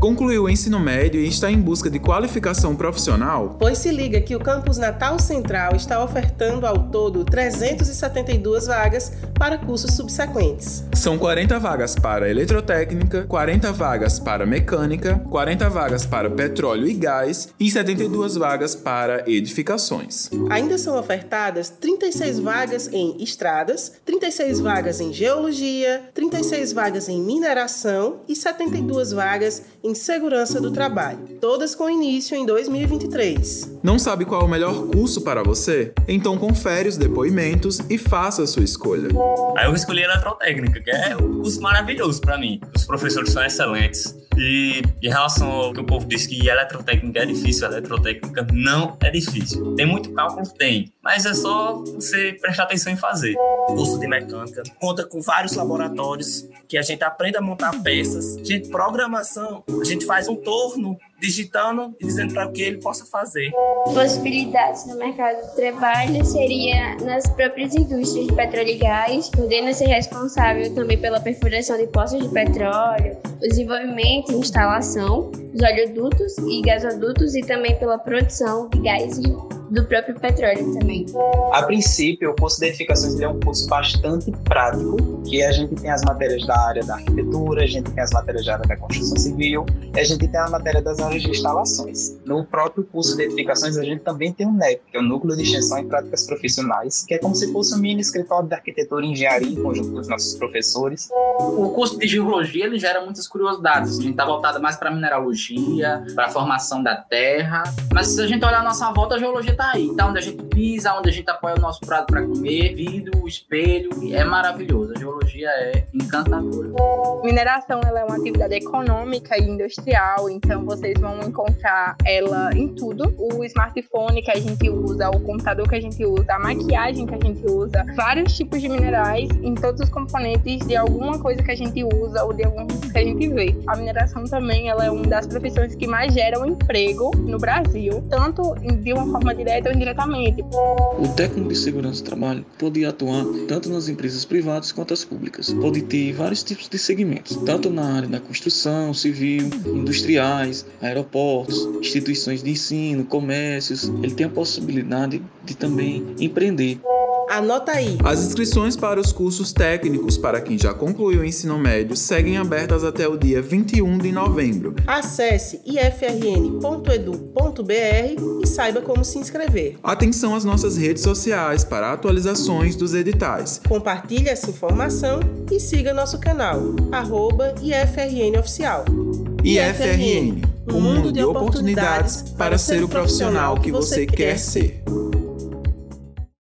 Concluiu o ensino médio e está em busca de qualificação profissional? Pois se liga que o campus Natal Central está ofertando ao todo 372 vagas para cursos subsequentes. São 40 vagas para eletrotécnica, 40 vagas para mecânica, 40 vagas para petróleo e gás e 72 vagas para edificações. Ainda são ofertadas 36 vagas em estradas, 36 vagas em geologia, 36 vagas em mineração e 72 vagas em segurança do trabalho, todas com início em 2023. Não sabe qual é o melhor curso para você? Então confere os depoimentos e faça a sua escolha. Aí eu escolhi eletrotécnica, que é um curso maravilhoso para mim. Os professores são excelentes. E em relação ao que o povo diz que eletrotécnica é difícil, eletrotécnica não é difícil. Tem muito cálculo? Tem. Mas é só você prestar atenção em fazer. Curso de mecânica conta com vários laboratórios que a gente aprende a montar peças. Gente, programação, a gente faz um torno digitando e dizendo para que ele possa fazer. Possibilidades no mercado de trabalho seria nas próprias indústrias de petróleo e gás, podendo ser responsável também pela perfuração de poços de petróleo, o desenvolvimento e instalação dos oleodutos e gasodutos e também pela produção de gás e do próprio petróleo também. A princípio, o curso de edificações é um curso bastante prático, que a gente tem as matérias da área da arquitetura, a gente tem as matérias da área da construção civil, e a gente tem a matéria das áreas de instalações. No próprio curso de edificações, a gente também tem o NEP, que é o Núcleo de Extensão e Práticas Profissionais, que é como se fosse um mini escritório de arquitetura e engenharia em conjunto com os nossos professores. O curso de geologia ele gera muitas curiosidades. A gente está voltado mais para mineralogia, para a formação da terra, mas se a gente olhar a nossa volta, a geologia tá aí, tá onde a gente pisa, onde a gente apoia o nosso prato para comer, vidro, espelho, é maravilhoso. A geologia é encantadora. Mineração ela é uma atividade econômica e industrial, então vocês vão encontrar ela em tudo. O smartphone que a gente usa, o computador que a gente usa, a maquiagem que a gente usa, vários tipos de minerais em todos os componentes de alguma coisa que a gente usa ou de algum que a gente vê. A mineração também ela é uma das profissões que mais geram emprego no Brasil, tanto de uma forma direta direta ou indiretamente. O técnico de segurança do trabalho pode atuar tanto nas empresas privadas quanto as públicas. Pode ter vários tipos de segmentos, tanto na área da construção, civil, industriais, aeroportos, instituições de ensino, comércios. Ele tem a possibilidade de também empreender. Anota aí. As inscrições para os cursos técnicos para quem já concluiu o ensino médio seguem abertas até o dia 21 de novembro. Acesse ifrn.edu.br e saiba como se inscrever. Atenção às nossas redes sociais para atualizações dos editais. Compartilhe essa informação e siga nosso canal, arroba IFRN Oficial. IFRN, um mundo de oportunidades para ser o profissional que você quer ser.